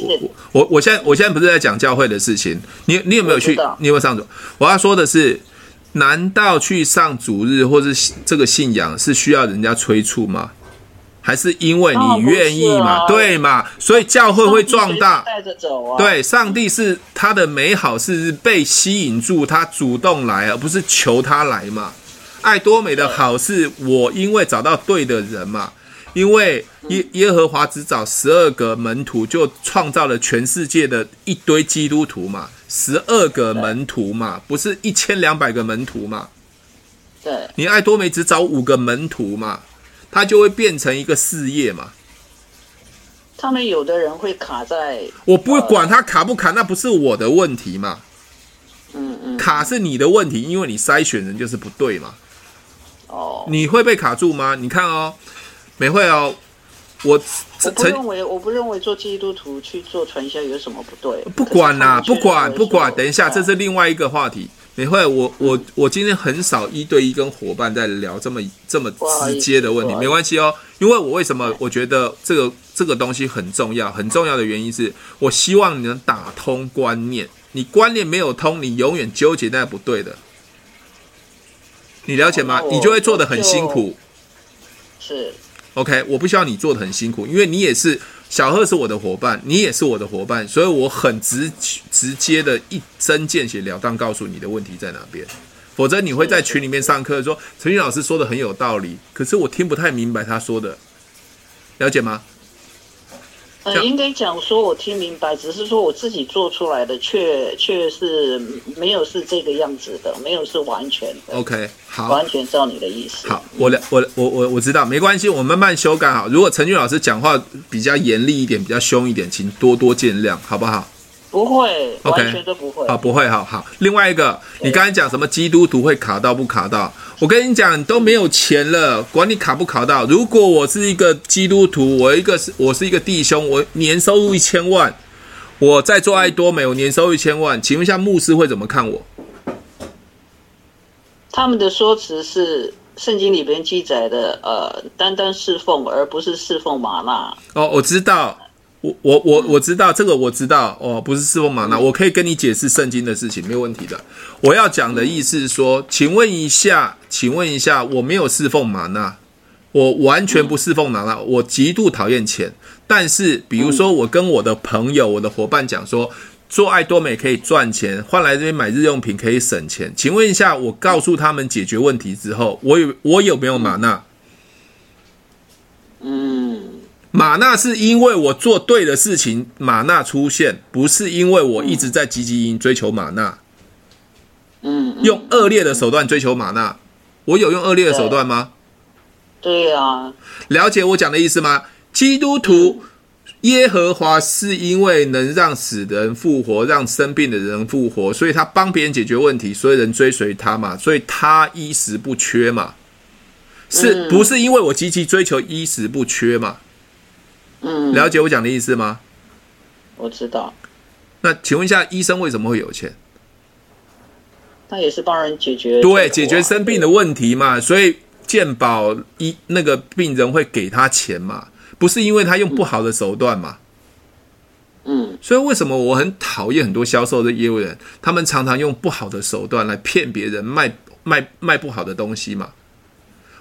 我我我现在我现在不是在讲教会的事情。你你有没有去？你有没有上主？我要说的是，难道去上主日或是这个信仰是需要人家催促吗？还是因为你愿意嘛？对嘛？所以教会会壮大。带着走啊！对，上帝是他的美好是被吸引住，他主动来，而不是求他来嘛。爱多美的好是我因为找到对的人嘛。因为耶耶和华只找十二个门徒，就创造了全世界的一堆基督徒嘛，十二个门徒嘛，不是一千两百个门徒嘛？对，你爱多美只找五个门徒嘛，他就会变成一个事业嘛。他们有的人会卡在，我不会管他卡不卡，那不是我的问题嘛。嗯嗯，卡是你的问题，因为你筛选人就是不对嘛。哦，你会被卡住吗？你看哦。美惠哦，我我不认为，我不认为做基督徒去做传销有什么不对。不管啦，不管不管，等一下，这是另外一个话题。美惠，我我我今天很少一对一跟伙伴在聊这么这么直接的问题，没关系哦。因为我为什么我觉得这个这个东西很重要，很重要的原因是我希望你能打通观念。你观念没有通，你永远纠结那不对的。你了解吗？你就会做的很辛苦。是。OK，我不需要你做的很辛苦，因为你也是小贺是我的伙伴，你也是我的伙伴，所以我很直直接的一针见血了当告诉你的问题在哪边，否则你会在群里面上课说陈俊老师说的很有道理，可是我听不太明白他说的，了解吗？呃，应该讲说，我听明白，只是说我自己做出来的，却却是没有是这个样子的，没有是完全的。OK，好，完全照你的意思。好，我了，我我我我知道，没关系，我慢慢修改好。如果陈俊老师讲话比较严厉一点，比较凶一点，请多多见谅，好不好？不会，okay, 完全都不会。好，不会，好好。另外一个，你刚才讲什么基督徒会卡到不卡到？我跟你讲，都没有钱了，管你卡不卡到。如果我是一个基督徒，我一个是，我是一个弟兄，我年收入一千万，我在做爱多美，我年收入一千万，请问一下牧师会怎么看我？他们的说辞是圣经里边记载的，呃，单单侍奉，而不是侍奉玛纳。哦，我知道。我我我我知道这个，我知道哦，不是侍奉玛纳，我可以跟你解释圣经的事情，没有问题的。我要讲的意思是说，请问一下，请问一下，我没有侍奉玛纳，我完全不侍奉玛纳，我极度讨厌钱。但是，比如说，我跟我的朋友、我的伙伴讲说，做爱多美可以赚钱，换来这边买日用品可以省钱。请问一下，我告诉他们解决问题之后，我有我有没有玛纳？嗯。玛纳是因为我做对的事情，马纳出现，不是因为我一直在积极营营追求马纳。嗯，用恶劣的手段追求马纳，我有用恶劣的手段吗？对呀、啊。了解我讲的意思吗？基督徒耶和华是因为能让死人复活，让生病的人复活，所以他帮别人解决问题，所以人追随他嘛，所以他衣食不缺嘛，是不是因为我积极追求衣食不缺嘛？嗯，了解我讲的意思吗？我知道。那请问一下，医生为什么会有钱？他也是帮人解决对解决生病的问题嘛，所以健保医那个病人会给他钱嘛，不是因为他用不好的手段嘛。嗯，所以为什么我很讨厌很多销售的业务员，他们常常用不好的手段来骗别人卖卖卖不好的东西嘛？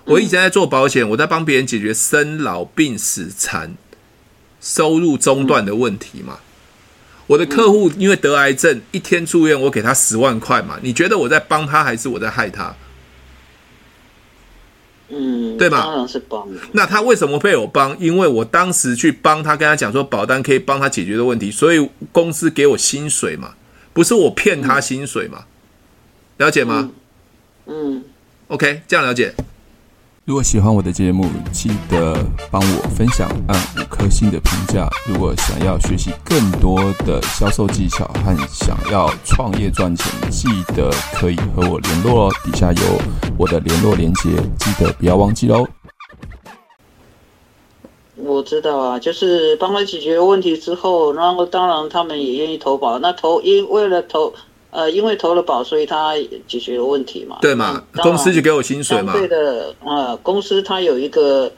我以前在做保险，我在帮别人解决生老病死残。收入中断的问题嘛，我的客户因为得癌症，一天住院，我给他十万块嘛。你觉得我在帮他，还是我在害他？嗯，对吧？当然是帮。那他为什么被我帮？因为我当时去帮他，跟他讲说保单可以帮他解决的问题，所以公司给我薪水嘛，不是我骗他薪水嘛？了解吗？嗯，OK，这样了解。如果喜欢我的节目，记得帮我分享，按五颗星的评价。如果想要学习更多的销售技巧和想要创业赚钱，记得可以和我联络哦。底下有我的联络连接，记得不要忘记喽。我知道啊，就是帮他解决问题之后，然后当然他们也愿意投保。那投因为了投。呃，因为投了保，所以他解决了问题嘛。对嘛？公司就给我薪水嘛。对的，呃，公司它有一个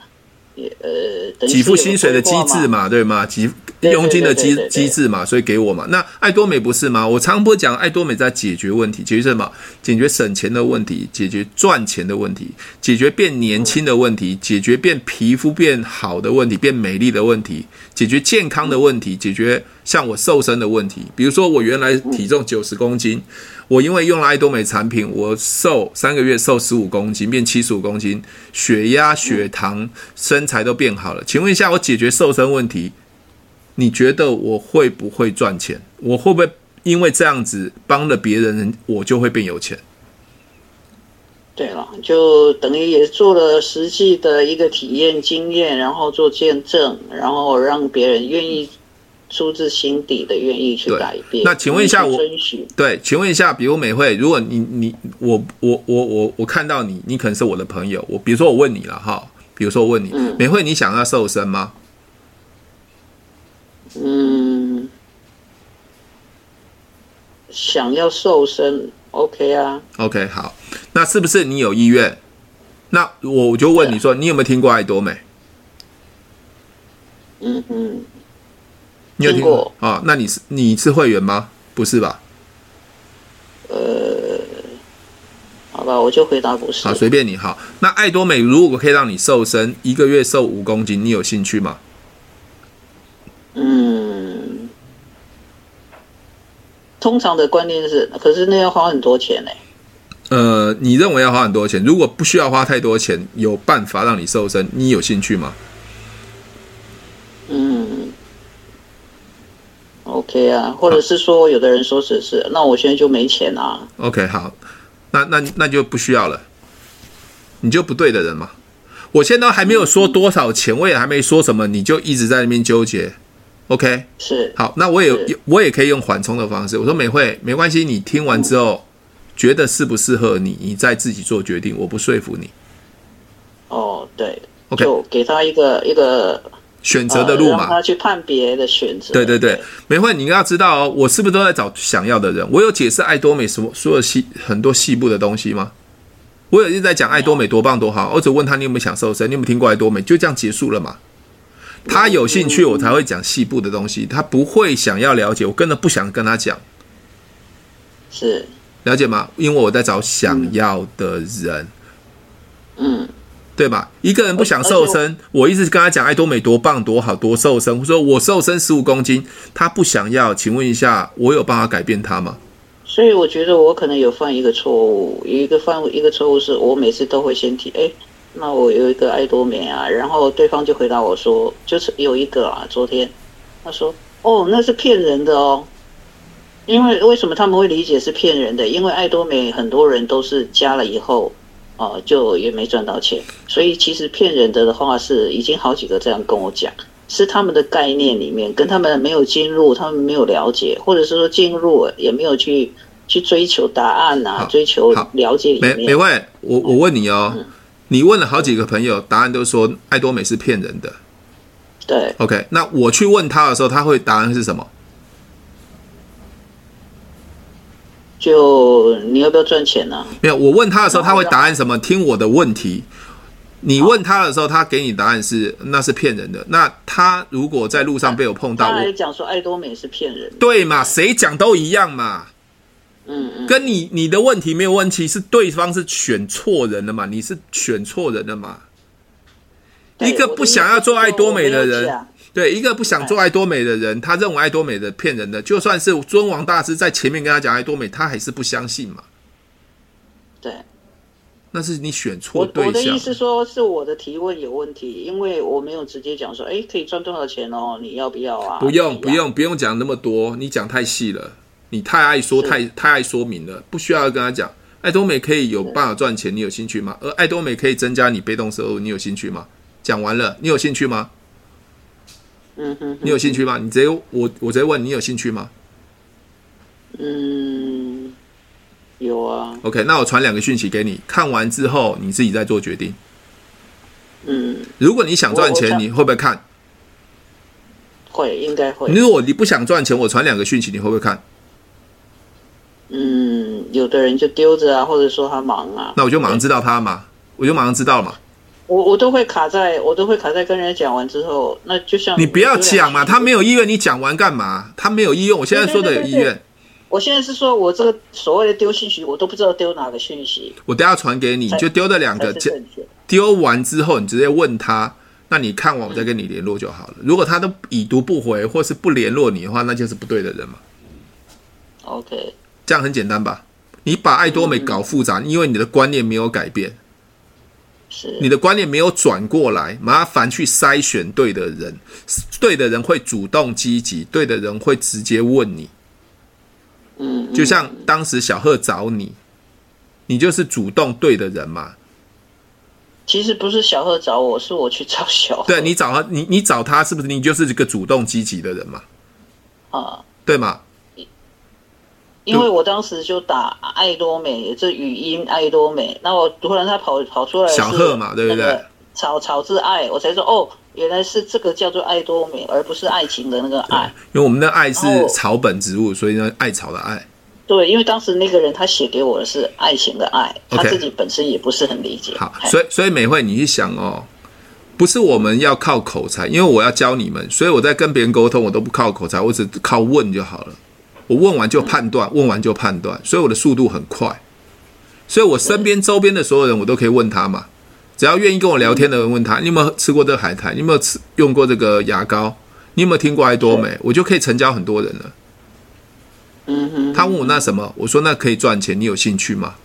呃，给付薪水的机制嘛，对吗？给佣金的机机制嘛，所以给我嘛。那爱多美不是吗？我常常不讲爱多美在解决问题，解决什么？解决省钱的问题，解决赚钱的问题，解决变年轻的问题，解决变皮肤变好的问题，变美丽的问题，解决健康的问题，解决像我瘦身的问题。比如说我原来体重九十公斤。我因为用了爱多美产品，我瘦三个月瘦十五公斤，变七十五公斤，血压、血糖、身材都变好了。请问一下，我解决瘦身问题，你觉得我会不会赚钱？我会不会因为这样子帮了别人，我就会变有钱？对了，就等于也做了实际的一个体验经验，然后做见证，然后让别人愿意。出自心底的愿意去改变。那请问一下我，对，请问一下，比如美慧，如果你你我我我我我看到你，你可能是我的朋友。我比如说我问你了哈，比如说我问你，嗯、美慧，你想要瘦身吗？嗯，想要瘦身，OK 啊。OK，好，那是不是你有意愿？那我就问你说，你有没有听过爱多美？嗯嗯。你有听过啊、哦？那你是你是会员吗？不是吧？呃，好吧，我就回答不是。好，随便你。好，那爱多美如果可以让你瘦身，一个月瘦五公斤，你有兴趣吗？嗯，通常的观念是，可是那要花很多钱呢。呃，你认为要花很多钱？如果不需要花太多钱，有办法让你瘦身，你有兴趣吗嗯？OK 啊，或者是说，有的人说只是，那我现在就没钱啊。OK，好，那那那就不需要了，你就不对的人嘛。我现在还没有说多少钱，我也还没说什么，你就一直在那边纠结。OK，是好，那我也我也可以用缓冲的方式。我说美惠，没关系，你听完之后觉得适不适合你，你再自己做决定，我不说服你。哦，对，OK，就给他一个一个。选择的路嘛，让他去判别的选择。对对对，美惠，你要知道哦，我是不是都在找想要的人？我有解释爱多美什么所有细很多细部的东西吗？我有一直在讲爱多美多棒多好，我只问他你有没有想瘦身，你有没有听过爱多美？就这样结束了嘛？他有兴趣，我才会讲细部的东西。他不会想要了解，我根本不想跟他讲。是了解吗？因为我在找想要的人。嗯。对吧？一个人不想瘦身，我一直跟他讲爱多美多棒多好多瘦身，我说我瘦身十五公斤，他不想要，请问一下，我有办法改变他吗？所以我觉得我可能有犯一个错误，一个犯一个错误是我每次都会先提，哎，那我有一个爱多美啊，然后对方就回答我说，就是有一个啊，昨天他说，哦，那是骗人的哦，因为为什么他们会理解是骗人的？因为爱多美很多人都是加了以后。哦，就也没赚到钱，所以其实骗人的的话是已经好几个这样跟我讲，是他们的概念里面跟他们没有进入，他们没有了解，或者是说进入也没有去去追求答案啊，追求了解里面。美美慧，我我问你哦，嗯，你问了好几个朋友，答案都说爱多美是骗人的。对，OK，那我去问他的时候，他会答案是什么？就你要不要赚钱呢、啊？没有，我问他的时候，他会答案什么？听我的问题。你问他的时候，他给你答案是那是骗人的。那他如果在路上被我碰到，他还讲说爱多美是骗人的，对嘛？谁讲都一样嘛。嗯嗯，跟你你的问题没有问题，是对方是选错人了嘛？你是选错人了嘛？一个不想要做爱多美的人。对，一个不想做爱多美的人，他认为爱多美的骗人的，就算是尊王大师在前面跟他讲爱多美，他还是不相信嘛。对，那是你选错对象。我的意思说是我的提问有问题，因为我没有直接讲说，哎，可以赚多少钱哦？你要不要啊？不用，不用，不用讲那么多，你讲太细了，你太爱说，太太爱说明了，不需要跟他讲。爱多美可以有办法赚钱，你有兴趣吗？而爱多美可以增加你被动收入，你有兴趣吗？讲完了，你有兴趣吗？嗯哼，你有兴趣吗？你直接我我直接问你有兴趣吗？嗯，有啊。OK，那我传两个讯息给你，看完之后你自己再做决定。嗯，如果你想赚钱，你会不会看？会，应该会。如果你不想赚钱，我传两个讯息，你会不会看？嗯，有的人就丢着啊，或者说他忙啊。那我就马上知道他嘛，我就马上知道嘛。我我都会卡在，我都会卡在跟人家讲完之后，那就像你不要讲嘛，他没有意愿，你讲完干嘛？他没有意愿，我现在说的有意愿。对对对对，我现在是说我这个所谓的丢信息，我都不知道丢哪个信息。我等下传给你，就丢的两个，丢完之后你直接问他，那你看完我再跟你联络就好了。嗯、如果他都已读不回或是不联络你的话，那就是不对的人嘛。OK，这样很简单吧？你把爱多美搞复杂，嗯、因为你的观念没有改变。是你的观念没有转过来，麻烦去筛选对的人，对的人会主动积极，对的人会直接问你。嗯，就像当时小贺找你，你就是主动对的人嘛。其实不是小贺找我，是我去找小贺。对，你找他，你你找他，是不是你就是一个主动积极的人嘛？啊，对吗？因为我当时就打爱多美，这语音爱多美，那我突然他跑跑出来小贺嘛，对不对？草草字爱，我才说哦，原来是这个叫做爱多美，而不是爱情的那个爱。因为我们的爱是草本植物，所以呢，艾草的爱。对，因为当时那个人他写给我的是爱情的爱，他自己本身也不是很理解。好，所以所以美惠，你去想哦，不是我们要靠口才，因为我要教你们，所以我在跟别人沟通，我都不靠口才，我只靠问就好了。我问完就判断，问完就判断，所以我的速度很快。所以我身边周边的所有人，我都可以问他嘛。只要愿意跟我聊天的人，问他：你有没有吃过这个海苔？你有没有吃用过这个牙膏？你有没有听过爱多美？我就可以成交很多人了。嗯哼。他问我那什么？我说那可以赚钱，你有兴趣吗？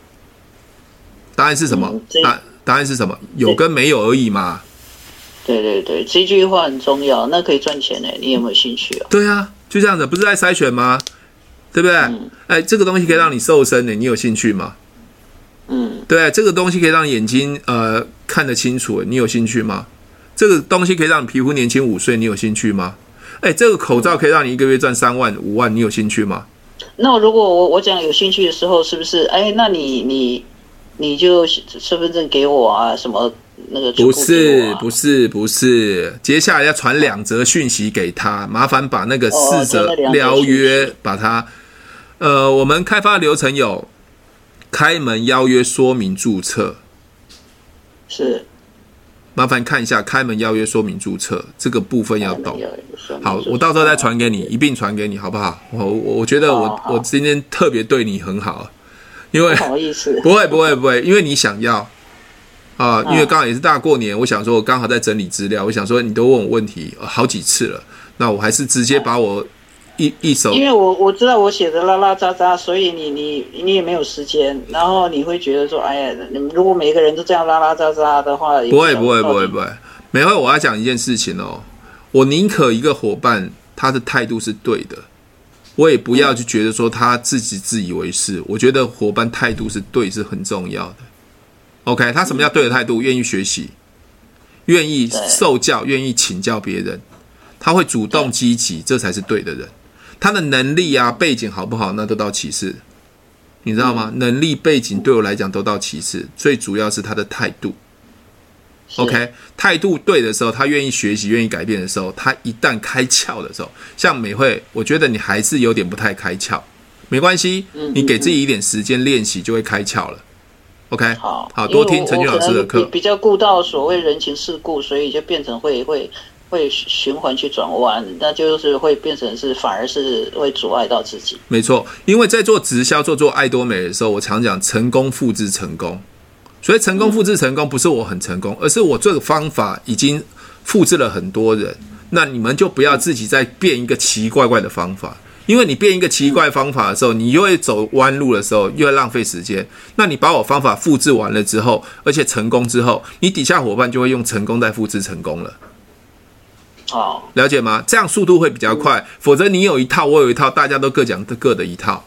答案是什么？答答案是什么？有跟没有而已嘛。对对对，这句话很重要。那可以赚钱呢？你有没有兴趣啊？对啊，就这样子，不是在筛选吗？对不对？嗯、哎，这个东西可以让你瘦身的，你有兴趣吗？嗯，对，这个东西可以让眼睛呃看得清楚，你有兴趣吗？这个东西可以让你皮肤年轻五岁，你有兴趣吗？哎，这个口罩可以让你一个月赚三万五万，你有兴趣吗？那如果我我讲有兴趣的时候，是不是？哎，那你你你就身份证给我啊？什么那个、啊？不是不是不是，接下来要传两则讯息给他，麻烦把那个四则邀约把它。呃，我们开发流程有开门邀约说明注册，是，麻烦看一下开门邀约说明注册这个部分要懂。好，我到时候再传给你，一并传给你，好不好？我我觉得我我今天特别对你很好，因为不好意思，<laughs> 不会不会不会，因为你想要啊，因为刚好也是大过年，我想说我刚好在整理资料，我想说你都问我问题好几次了，那我还是直接把我。一一首，因为我我知道我写的拉拉杂杂，所以你你你也没有时间，然后你会觉得说，哎呀，你如果每个人都这样拉拉杂杂的话，不会不会不会不会。每回，我要讲一件事情哦，我宁可一个伙伴他的态度是对的，我也不要去觉得说他自己自以为是。我觉得伙伴态度是对是很重要的。OK，他什么叫对的态度？愿意学习，愿意受教，愿意请教别人，他会主动积极，这才是对的人。他的能力啊，背景好不好，那都到其次，你知道吗？嗯、能力背景对我来讲都到其次，最主要是他的态度。OK，态度对的时候，他愿意学习、愿意改变的时候，他一旦开窍的时候，像美惠，我觉得你还是有点不太开窍，没关系，你给自己一点时间练习，就会开窍了。OK，好，好多听陈俊老师的课，比较顾到所谓人情世故，所以就变成会会。会循环去转弯，那就是会变成是反而是会阻碍到自己。没错，因为在做直销、做做爱多美的时候，我常讲成功复制成功，所以成功复制成功不是我很成功，而是我这个方法已经复制了很多人。那你们就不要自己再变一个奇怪怪的方法，因为你变一个奇怪方法的时候，你又会走弯路的时候，又会浪费时间。那你把我方法复制完了之后，而且成功之后，你底下伙伴就会用成功再复制成功了。好，了解吗？这样速度会比较快，否则你有一套，我有一套，大家都各讲各的一套。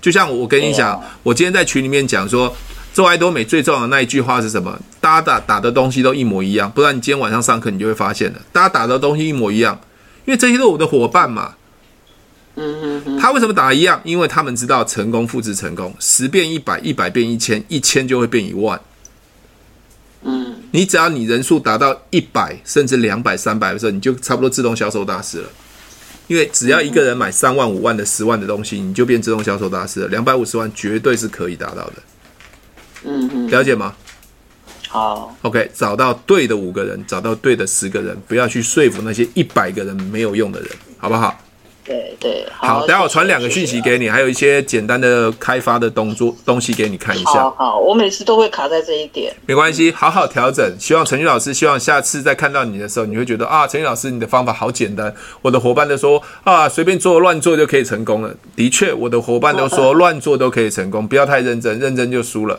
就像我跟你讲，我今天在群里面讲说，做爱多美最重要的那一句话是什么？大家打打的东西都一模一样，不然你今天晚上上课你就会发现了，大家打的东西一模一样，因为这些都是我的伙伴嘛。嗯。他为什么打一样？因为他们知道成功复制成功，十变一百，一百变一千，一千就会变一万。嗯，你只要你人数达到一百甚至两百、三百的时候，你就差不多自动销售大师了。因为只要一个人买三万、五万的、十万的东西，你就变自动销售大师了。两百五十万绝对是可以达到的。嗯嗯，了解吗？好，OK，找到对的五个人，找到对的十个人，不要去说服那些一百个人没有用的人，好不好？对对，好，好，等下我传两个讯息给你，还有一些简单的开发的动作东西给你看一下。好，好，我每次都会卡在这一点，没关系，好好调整。希望陈宇老师，希望下次再看到你的时候，你会觉得啊，陈宇老师你的方法好简单。我的伙伴都说啊，随便做乱做就可以成功了。的确，我的伙伴都说乱做都可以成功，不要太认真，认真就输了。